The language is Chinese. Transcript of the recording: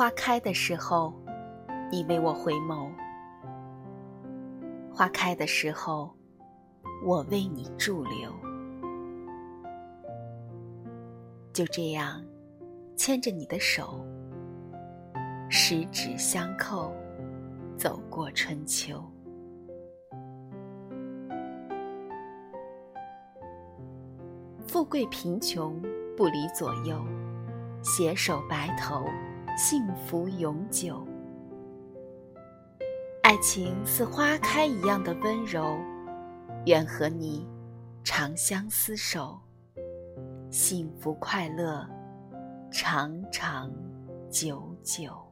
花开的时候，你为我回眸；花开的时候，我为你驻留。就这样，牵着你的手，十指相扣，走过春秋。富贵贫穷不离左右，携手白头，幸福永久。爱情似花开一样的温柔，愿和你长相厮守，幸福快乐，长长久久。